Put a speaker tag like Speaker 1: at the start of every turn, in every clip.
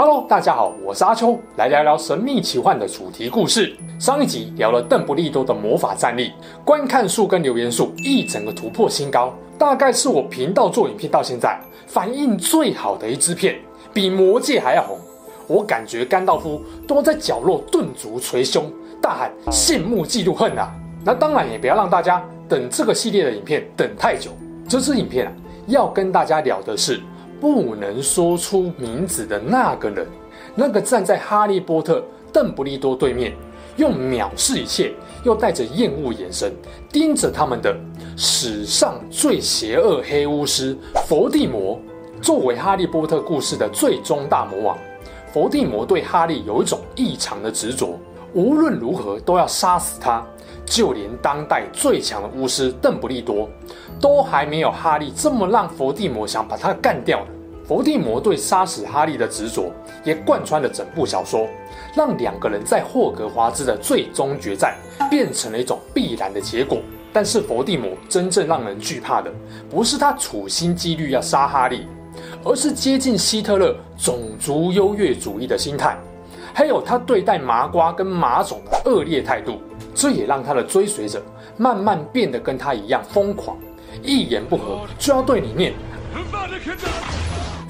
Speaker 1: Hello，大家好，我是阿秋，来聊聊神秘奇幻的主题故事。上一集聊了邓不利多的魔法战力，观看数跟留言数一整个突破新高，大概是我频道做影片到现在反应最好的一支片，比魔戒还要红。我感觉甘道夫都在角落顿足捶胸，大喊羡慕嫉妒恨啊！那当然也不要让大家等这个系列的影片等太久。这支影片啊，要跟大家聊的是。不能说出名字的那个人，那个站在哈利波特、邓布利多对面，用藐视一切又带着厌恶眼神盯着他们的史上最邪恶黑巫师佛地魔。作为哈利波特故事的最终大魔王，佛地魔对哈利有一种异常的执着，无论如何都要杀死他。就连当代最强的巫师邓布利多，都还没有哈利这么让伏地魔想把他干掉的。伏地魔对杀死哈利的执着，也贯穿了整部小说，让两个人在霍格华兹的最终决战变成了一种必然的结果。但是伏地魔真正让人惧怕的，不是他处心积虑要杀哈利，而是接近希特勒种族优越主义的心态，还有他对待麻瓜跟马种的恶劣态度。这也让他的追随者慢慢变得跟他一样疯狂，一言不合就要对你念。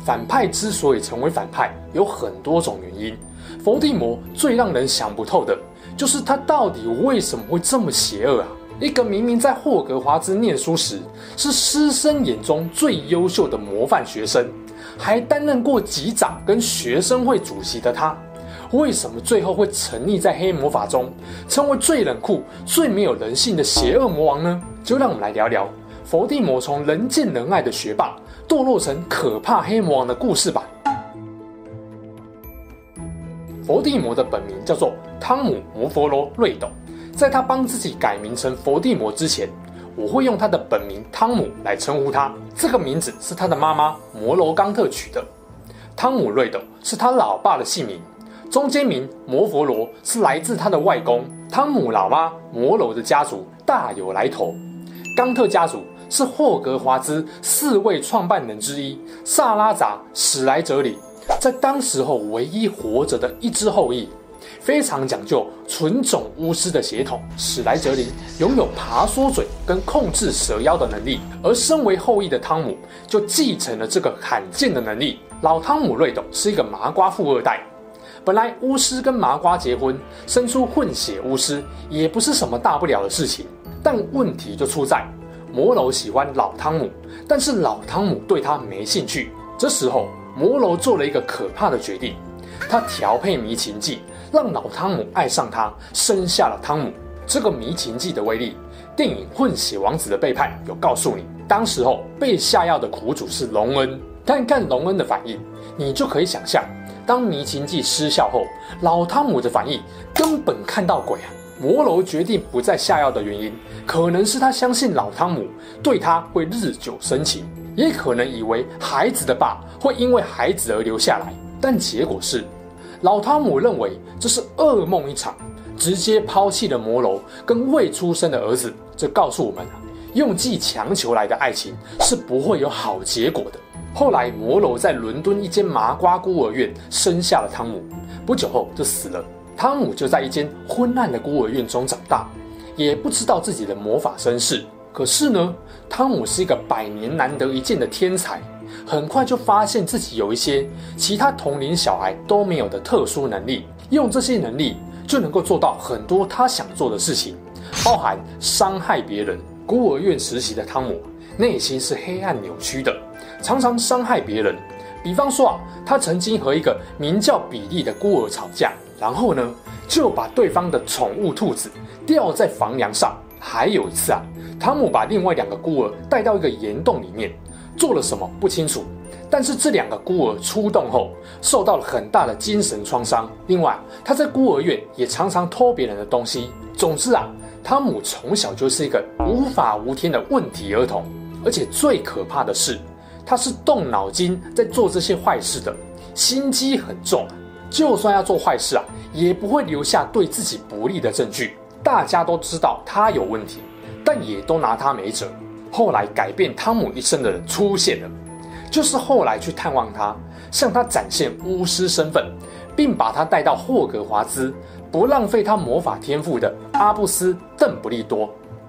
Speaker 1: 反派之所以成为反派，有很多种原因。佛地魔最让人想不透的，就是他到底为什么会这么邪恶啊？一个明明在霍格华兹念书时是师生眼中最优秀的模范学生，还担任过级长跟学生会主席的他。为什么最后会沉溺在黑魔法中，成为最冷酷、最没有人性的邪恶魔王呢？就让我们来聊聊佛地魔从人见人爱的学霸，堕落成可怕黑魔王的故事吧。佛地魔的本名叫做汤姆·摩佛罗·瑞斗，在他帮自己改名成佛地魔之前，我会用他的本名汤姆来称呼他。这个名字是他的妈妈摩罗冈特取的，汤姆·瑞斗是他老爸的姓名。中间名摩佛罗是来自他的外公汤姆老妈摩罗的家族大有来头。冈特家族是霍格华兹四位创办人之一萨拉扎史莱哲林在当时候唯一活着的一支后裔，非常讲究纯种巫师的血统。史莱哲林拥有爬缩嘴跟控制蛇妖的能力，而身为后裔的汤姆就继承了这个罕见的能力。老汤姆瑞斗是一个麻瓜富二代。本来巫师跟麻瓜结婚，生出混血巫师也不是什么大不了的事情。但问题就出在摩罗喜欢老汤姆，但是老汤姆对他没兴趣。这时候摩罗做了一个可怕的决定，他调配迷情剂，让老汤姆爱上他，生下了汤姆。这个迷情剂的威力，电影《混血王子的背叛》有告诉你。当时候被下药的苦主是隆恩，看看隆恩的反应，你就可以想象。当迷情剂失效后，老汤姆的反应根本看到鬼啊！摩楼决定不再下药的原因，可能是他相信老汤姆对他会日久生情，也可能以为孩子的爸会因为孩子而留下来。但结果是，老汤姆认为这是噩梦一场，直接抛弃了摩楼跟未出生的儿子。这告诉我们，用计强求来的爱情是不会有好结果的。后来，摩楼在伦敦一间麻瓜孤儿院生下了汤姆，不久后就死了。汤姆就在一间昏暗的孤儿院中长大，也不知道自己的魔法身世。可是呢，汤姆是一个百年难得一见的天才，很快就发现自己有一些其他同龄小孩都没有的特殊能力，用这些能力就能够做到很多他想做的事情，包含伤害别人。孤儿院实习的汤姆内心是黑暗扭曲的。常常伤害别人，比方说啊，他曾经和一个名叫比利的孤儿吵架，然后呢，就把对方的宠物兔子吊在房梁上。还有一次啊，汤姆把另外两个孤儿带到一个岩洞里面，做了什么不清楚，但是这两个孤儿出洞后受到了很大的精神创伤。另外，他在孤儿院也常常偷别人的东西。总之啊，汤姆从小就是一个无法无天的问题儿童，而且最可怕的是，他是动脑筋在做这些坏事的，心机很重。就算要做坏事啊，也不会留下对自己不利的证据。大家都知道他有问题，但也都拿他没辙。后来改变汤姆一生的人出现了，就是后来去探望他，向他展现巫师身份，并把他带到霍格华兹，不浪费他魔法天赋的阿布斯·邓布利多。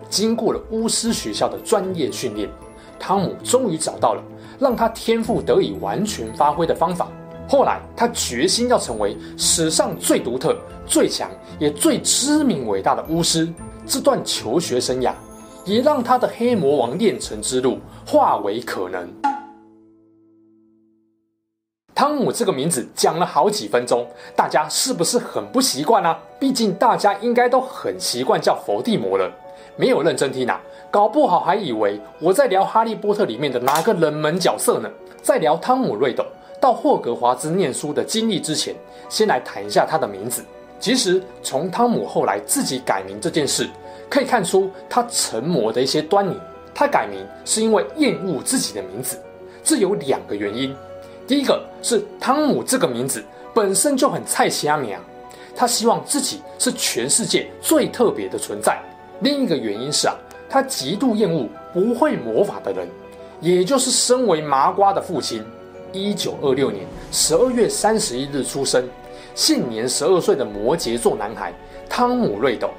Speaker 1: 经过了巫师学校的专业训练，汤姆终于找到了让他天赋得以完全发挥的方法。后来，他决心要成为史上最独特、最强也最知名伟大的巫师。这段求学生涯，也让他的黑魔王炼成之路化为可能。汤姆这个名字讲了好几分钟，大家是不是很不习惯啊？毕竟大家应该都很习惯叫佛地魔了，没有认真听啊，搞不好还以为我在聊《哈利波特》里面的哪个冷门角色呢？在聊汤姆·瑞斗。到霍格华兹念书的经历之前，先来谈一下他的名字。其实从汤姆后来自己改名这件事，可以看出他成魔的一些端倪。他改名是因为厌恶自己的名字，这有两个原因。第一个是汤姆这个名字本身就很菜市仔名，他希望自己是全世界最特别的存在。另一个原因是啊，他极度厌恶不会魔法的人，也就是身为麻瓜的父亲。一九二六年十二月三十一日出生，现年十二岁的摩羯座男孩汤姆·瑞斗，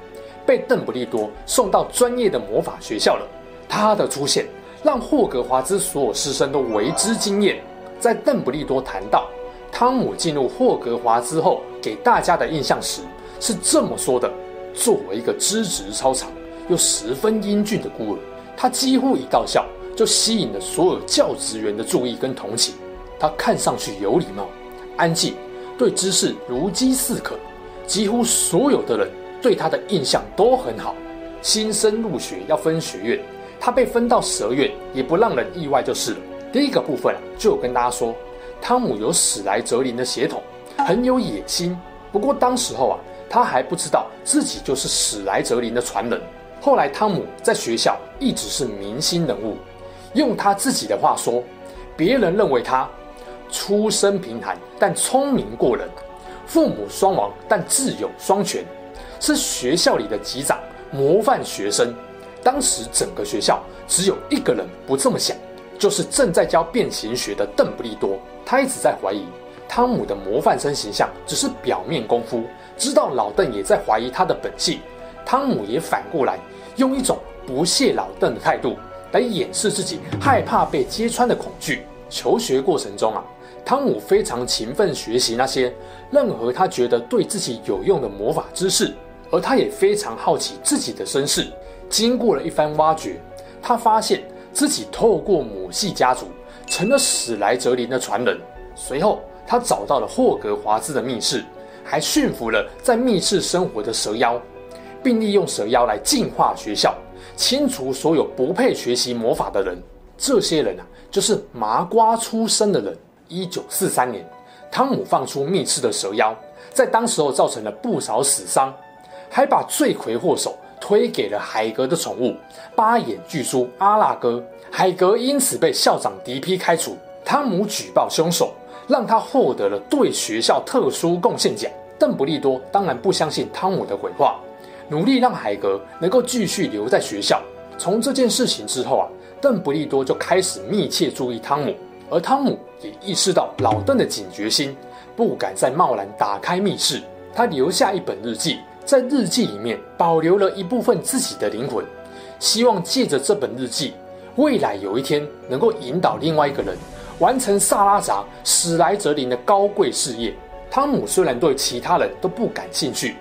Speaker 1: 被邓布利多送到专业的魔法学校了。他的出现让霍格华兹所有师生都为之惊艳。在邓布利多谈到汤姆进入霍格华兹后给大家的印象时，是这么说的：作为一个资质超常又十分英俊的孤儿，他几乎一到校就吸引了所有教职员的注意跟同情。他看上去有礼貌、安静，对知识如饥似渴，几乎所有的人对他的印象都很好。新生入学要分学院，他被分到蛇院也不让人意外就是了。第一个部分啊，就有跟大家说，汤姆有史莱哲林的血统，很有野心。不过当时候啊，他还不知道自己就是史莱哲林的传人。后来汤姆在学校一直是明星人物，用他自己的话说，别人认为他。出身贫寒，但聪明过人；父母双亡，但智勇双全，是学校里的级长，模范学生。当时整个学校只有一个人不这么想，就是正在教变形学的邓不利多。他一直在怀疑汤姆的模范生形象只是表面功夫，知道老邓也在怀疑他的本性，汤姆也反过来用一种不屑老邓的态度来掩饰自己害怕被揭穿的恐惧。求学过程中啊。汤姆非常勤奋学习那些任何他觉得对自己有用的魔法知识，而他也非常好奇自己的身世。经过了一番挖掘，他发现自己透过母系家族成了史莱哲林的传人。随后，他找到了霍格华兹的密室，还驯服了在密室生活的蛇妖，并利用蛇妖来净化学校，清除所有不配学习魔法的人。这些人啊，就是麻瓜出身的人。一九四三年，汤姆放出密室的蛇妖，在当时候造成了不少死伤，还把罪魁祸首推给了海格的宠物八眼巨猪阿拉哥，海格因此被校长迪批开除。汤姆举报凶手，让他获得了对学校特殊贡献奖。邓布利多当然不相信汤姆的鬼话，努力让海格能够继续留在学校。从这件事情之后啊，邓布利多就开始密切注意汤姆。而汤姆也意识到老邓的警觉心，不敢再贸然打开密室。他留下一本日记，在日记里面保留了一部分自己的灵魂，希望借着这本日记，未来有一天能够引导另外一个人完成萨拉扎史莱哲林的高贵事业。汤姆虽然对其他人都不感兴趣，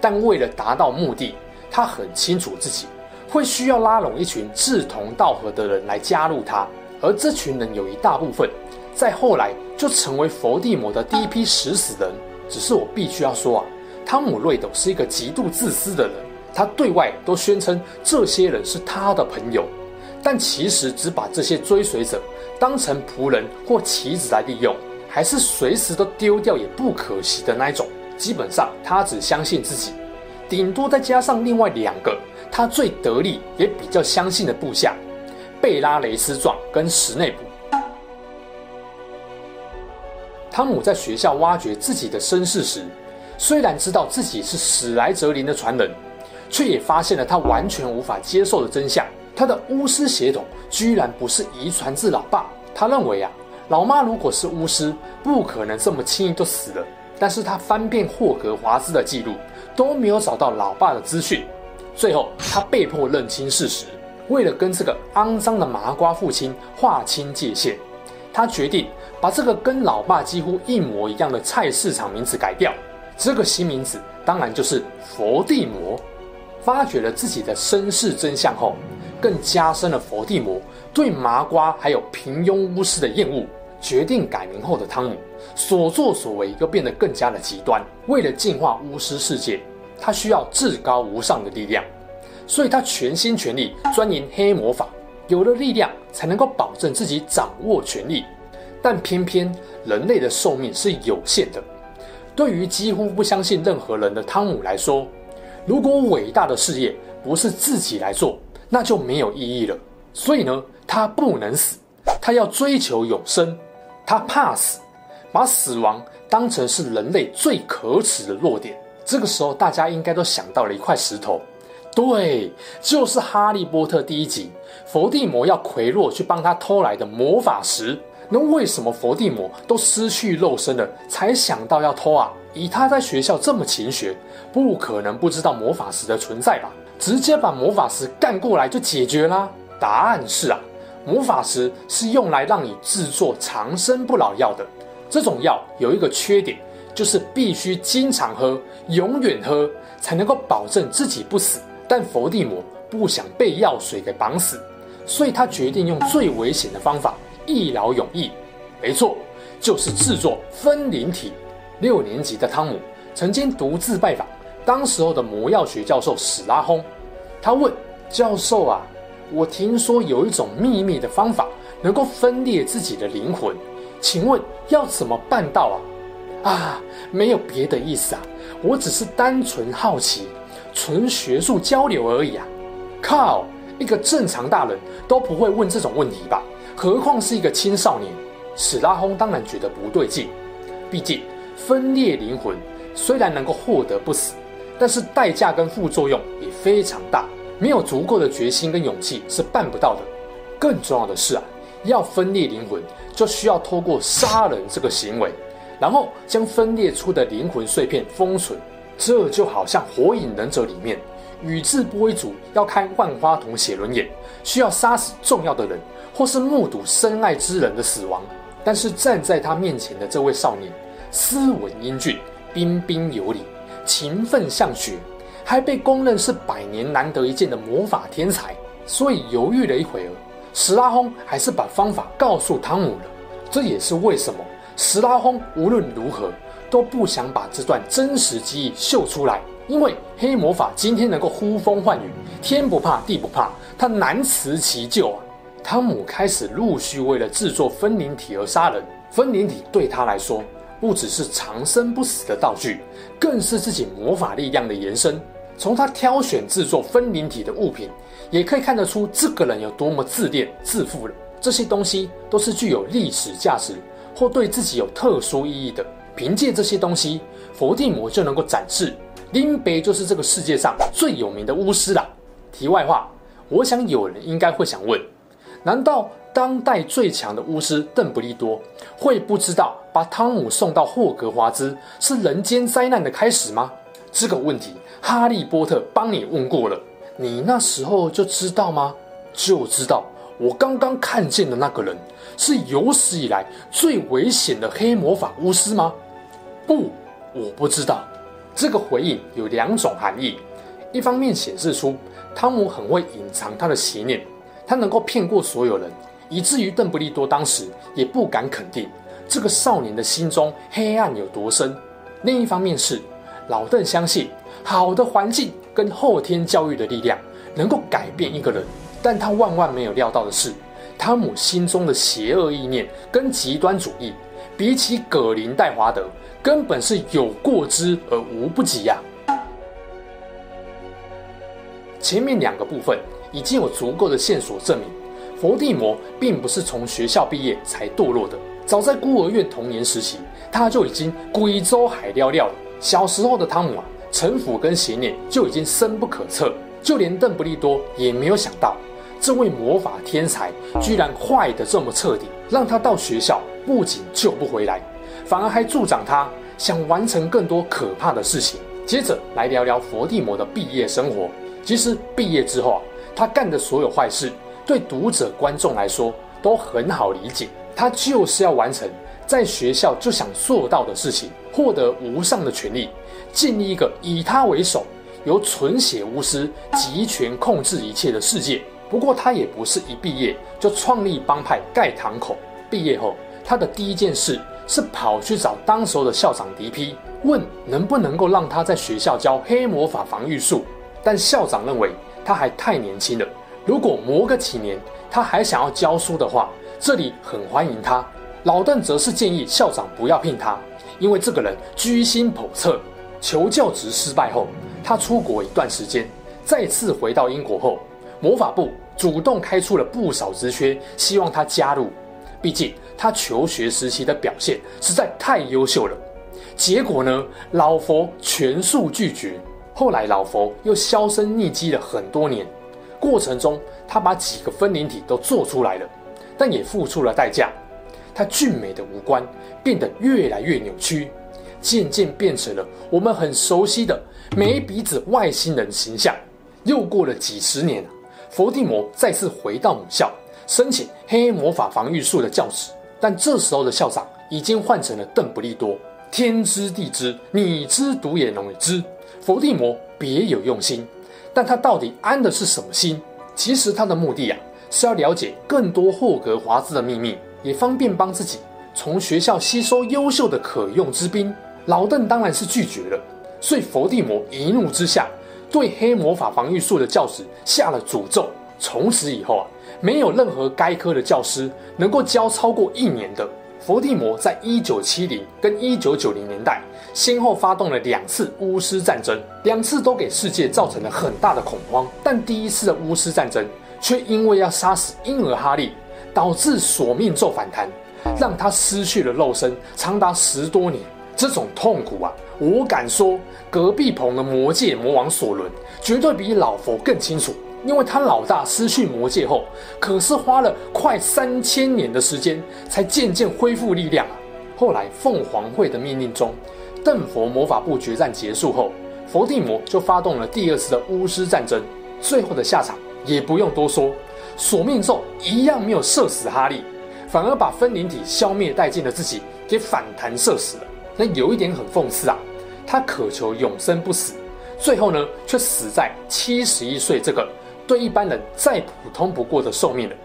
Speaker 1: 但为了达到目的，他很清楚自己会需要拉拢一群志同道合的人来加入他。而这群人有一大部分，在后来就成为佛地魔的第一批食死人。只是我必须要说啊，汤姆·瑞斗是一个极度自私的人，他对外都宣称这些人是他的朋友，但其实只把这些追随者当成仆人或棋子来利用，还是随时都丢掉也不可惜的那一种。基本上他只相信自己，顶多再加上另外两个他最得力也比较相信的部下贝拉雷斯状跟史内普。汤姆在学校挖掘自己的身世时，虽然知道自己是史莱哲林的传人，却也发现了他完全无法接受的真相：他的巫师血统居然不是遗传自老爸。他认为啊，老妈如果是巫师，不可能这么轻易就死了。但是他翻遍霍格华兹的记录，都没有找到老爸的资讯。最后，他被迫认清事实，为了跟这个肮脏的麻瓜父亲划清界限，他决定把这个跟老爸几乎一模一样的菜市场名字改掉。这个新名字当然就是佛地魔。发觉了自己的身世真相后，更加深了佛地魔对麻瓜还有平庸巫师的厌恶。决定改名后的汤姆，所作所为又变得更加的极端。为了净化巫师世界，他需要至高无上的力量，所以他全心全力钻研黑魔法。有了力量，才能够保证自己掌握权力。但偏偏人类的寿命是有限的。对于几乎不相信任何人的汤姆来说，如果伟大的事业不是自己来做，那就没有意义了。所以呢，他不能死，他要追求永生。他怕死，把死亡当成是人类最可耻的弱点。这个时候，大家应该都想到了一块石头，对，就是《哈利波特》第一集，伏地魔要奎洛去帮他偷来的魔法石。那为什么伏地魔都失去肉身了，才想到要偷啊？以他在学校这么勤学，不可能不知道魔法石的存在吧？直接把魔法石干过来就解决啦。答案是啊。魔法石是用来让你制作长生不老药的。这种药有一个缺点，就是必须经常喝，永远喝，才能够保证自己不死。但佛地魔不想被药水给绑死，所以他决定用最危险的方法，一劳永逸。没错，就是制作分灵体。六年级的汤姆曾经独自拜访当时候的魔药学教授史拉轰，他问教授啊。我听说有一种秘密的方法，能够分裂自己的灵魂，请问要怎么办到啊？啊，没有别的意思啊，我只是单纯好奇，纯学术交流而已啊！靠，一个正常大人都不会问这种问题吧？何况是一个青少年？史拉轰当然觉得不对劲，毕竟分裂灵魂虽然能够获得不死，但是代价跟副作用也非常大。没有足够的决心跟勇气是办不到的。更重要的是啊，要分裂灵魂，就需要透过杀人这个行为，然后将分裂出的灵魂碎片封存。这就好像《火影忍者》里面，宇智波一族要开万花筒写轮眼，需要杀死重要的人，或是目睹深爱之人的死亡。但是站在他面前的这位少年，斯文英俊，彬彬有礼，勤奋向学。还被公认是百年难得一见的魔法天才，所以犹豫了一会儿，史拉轰还是把方法告诉汤姆了。这也是为什么史拉轰无论如何都不想把这段真实记忆秀出来，因为黑魔法今天能够呼风唤雨，天不怕地不怕，他难辞其咎啊！汤姆开始陆续为了制作分灵体而杀人，分灵体对他来说不只是长生不死的道具，更是自己魔法力量的延伸。从他挑选制作分灵体的物品，也可以看得出这个人有多么自恋自负了。这些东西都是具有历史价值或对自己有特殊意义的。凭借这些东西，伏地魔就能够展示林北就是这个世界上最有名的巫师了。题外话，我想有人应该会想问：难道当代最强的巫师邓布利多会不知道把汤姆送到霍格华兹是人间灾难的开始吗？这个问题。哈利波特帮你问过了，你那时候就知道吗？就知道我刚刚看见的那个人是有史以来最危险的黑魔法巫师吗？不，我不知道。这个回应有两种含义，一方面显示出汤姆很会隐藏他的邪念，他能够骗过所有人，以至于邓布利多当时也不敢肯定这个少年的心中黑暗有多深。另一方面是老邓相信。好的环境跟后天教育的力量能够改变一个人，但他万万没有料到的是，汤姆心中的邪恶意念跟极端主义，比起葛林戴华德，根本是有过之而无不及呀、前面两个部分已经有足够的线索证明，伏地魔并不是从学校毕业才堕落的。早在孤儿院童年时期，他就已经鬼州海寥寥了。小时候的汤姆啊，城府跟邪念就已经深不可测，就连邓布利多也没有想到，这位魔法天才居然坏得这么彻底，让他到学校不仅救不回来，反而还助长他想完成更多可怕的事情。接着来聊聊佛地魔的毕业生活。其实毕业之后啊，他干的所有坏事，对读者观众来说都很好理解。他就是要完成在学校就想做到的事情，获得无上的权力，建立一个以他为首、由纯血巫师集权控制一切的世界。不过他也不是一毕业就创立帮派盖堂口。毕业后，他的第一件事是跑去找当时的校长迪批，问能不能够让他在学校教黑魔法防御术。但校长认为他还太年轻了，如果磨个几年，他还想要教书的话，这里很欢迎他。老邓则是建议校长不要聘他，因为这个人居心叵测。求教职失败后，他出国一段时间，再次回到英国后，魔法部主动开出了不少职缺，希望他加入。毕竟他求学时期的表现实在太优秀了。结果呢，老佛全数拒绝。后来老佛又销声匿迹了很多年，过程中他把几个分灵体都做出来了，但也付出了代价。他俊美的五官变得越来越扭曲，渐渐变成了我们很熟悉的没鼻子外星人形象。又过了几十年，佛地魔再次回到母校，申请黑魔法防御术的教职，但这时候的校长已经换成了邓布利多。天知地知，你知独眼龙也知，佛地魔别有用心，但他到底安的是什么心？其实他的目的啊，是要了解更多霍格华兹的秘密，也方便帮自己从学校吸收优秀的可用之兵。老邓当然是拒绝了，所以佛地魔一怒之下，对黑魔法防御术的教职下了诅咒。从此以后啊，没有任何该科的教师能够教超过一年的。伏地魔在一九七零跟一九九零年代先后发动了两次巫师战争，两次都给世界造成了很大的恐慌。但第一次的巫师战争却因为要杀死婴儿哈利，导致索命咒反弹，让他失去了肉身长达十多年。这种痛苦啊，我敢说，隔壁棚的魔界魔王索伦绝对比老佛更清楚。因为他老大失去魔界后，可是花了快三千年的时间才渐渐恢复力量啊。后来凤凰会的命令中，邓佛魔法部决战结束后，佛地魔就发动了第二次的巫师战争。最后的下场也不用多说，索命咒一样没有射死哈利，反而把分灵体消灭殆尽的自己给反弹射死了。那有一点很讽刺啊，他渴求永生不死，最后呢却死在七十一岁这个。对一般人再普通不过的寿命了。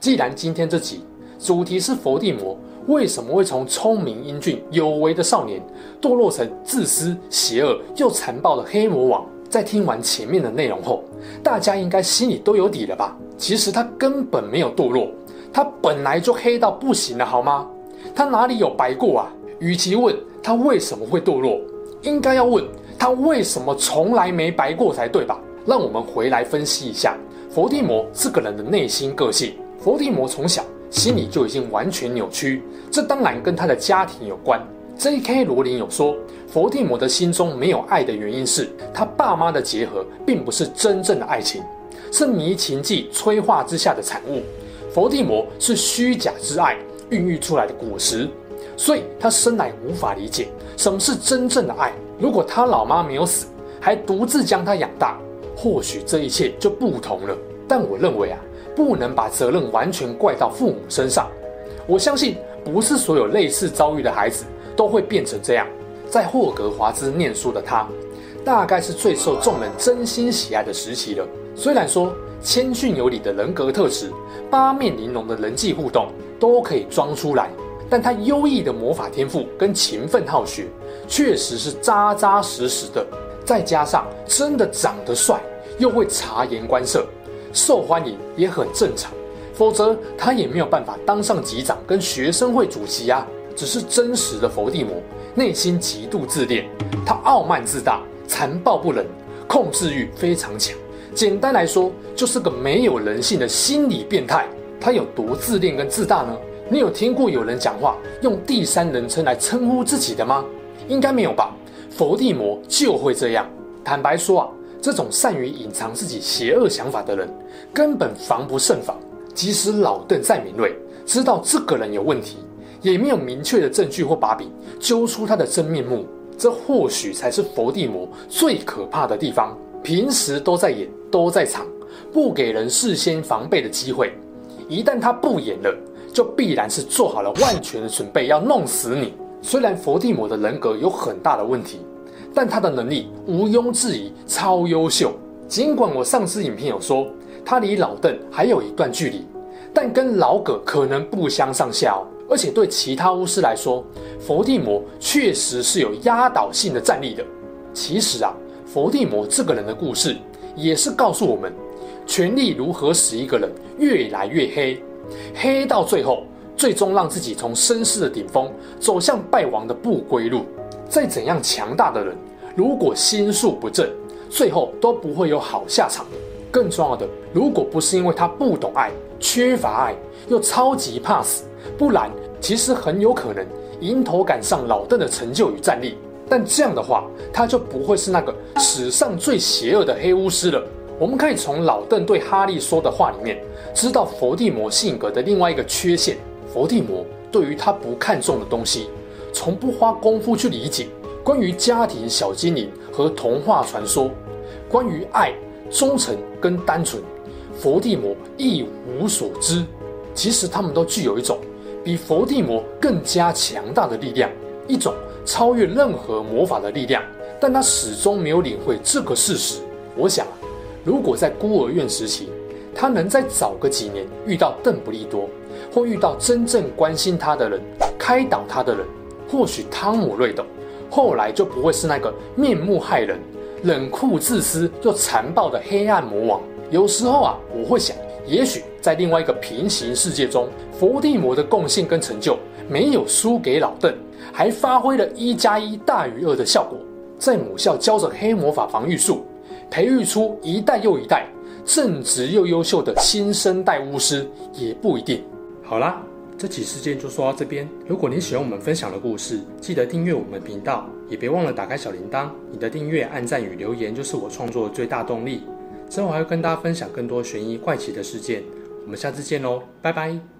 Speaker 1: 既然今天这集主题是佛地魔为什么会从聪明英俊有为的少年堕落成自私邪恶又残暴的黑魔王，在听完前面的内容后，大家应该心里都有底了吧？其实他根本没有堕落，他本来就黑到不行了，好吗？他哪里有白过啊？与其问他为什么会堕落，应该要问。他为什么从来没白过才对吧？让我们回来分析一下佛地魔这个人的内心个性。佛地魔从小心里就已经完全扭曲，这当然跟他的家庭有关。J.K. 罗琳有说，佛地魔的心中没有爱的原因是他爸妈的结合并不是真正的爱情，是迷情剂催化之下的产物。佛地魔是虚假之爱孕育出来的果实，所以他生来无法理解什么是真正的爱。如果他老妈没有死，还独自将他养大，或许这一切就不同了。但我认为啊，不能把责任完全怪到父母身上。我相信，不是所有类似遭遇的孩子都会变成这样。在霍格华兹念书的他，大概是最受众人真心喜爱的时期了。虽然说谦逊有礼的人格特质、八面玲珑的人际互动都可以装出来。但他优异的魔法天赋跟勤奋好学，确实是扎扎实实的。再加上真的长得帅，又会察言观色，受欢迎也很正常。否则他也没有办法当上级长跟学生会主席啊。只是真实的佛地魔内心极度自恋，他傲慢自大，残暴不仁，控制欲非常强。简单来说，就是个没有人性的心理变态。他有多自恋跟自大呢？你有听过有人讲话用第三人称来称呼自己的吗？应该没有吧。佛地魔就会这样。坦白说啊，这种善于隐藏自己邪恶想法的人，根本防不胜防。即使老邓再敏锐，知道这个人有问题，也没有明确的证据或把柄揪出他的真面目。这或许才是佛地魔最可怕的地方。平时都在演，都在场，不给人事先防备的机会。一旦他不演了，就必然是做好了万全的准备要弄死你。虽然佛地魔的人格有很大的问题，但他的能力毋庸置疑超优秀。尽管我上次影片有说他离老邓还有一段距离，但跟老葛可能不相上下哦。而且对其他巫师来说，佛地魔确实是有压倒性的战力的。其实啊，佛地魔这个人的故事也是告诉我们，权力如何使一个人越来越黑，黑到最后。最终让自己从绅士的顶峰走向败亡的不归路。再怎样强大的人，如果心术不正，最后都不会有好下场。更重要的，如果不是因为他不懂爱、缺乏爱，又超级怕死，不然其实很有可能迎头赶上老邓的成就与战力。但这样的话，他就不会是那个史上最邪恶的黑巫师了。我们可以从老邓对哈利说的话里面，知道佛地魔性格的另外一个缺陷。佛地魔对于他不看重的东西，从不花功夫去理解。关于家庭、小精灵和童话传说，关于爱、忠诚跟单纯，佛地魔一无所知。其实他们都具有一种比佛地魔更加强大的力量，一种超越任何魔法的力量。但他始终没有领会这个事实。我想，如果在孤儿院时期，他能再早个几年遇到邓布利多。或遇到真正关心他的人，开导他的人，或许汤姆·瑞斗后来就不会是那个面目骇人、冷酷自私又残暴的黑暗魔王。有时候啊，我会想，也许在另外一个平行世界中，伏地魔的贡献跟成就没有输给老邓，还发挥了一加一大于二的效果，在母校教着黑魔法防御术，培育出一代又一代正直又优秀的新生代巫师，也不一定。好啦，这起事件就说到这边。如果你喜欢我们分享的故事，记得订阅我们频道，也别忘了打开小铃铛。你的订阅、按赞与留言就是我创作的最大动力。之后还会跟大家分享更多悬疑怪奇的事件。我们下次见喽，拜拜。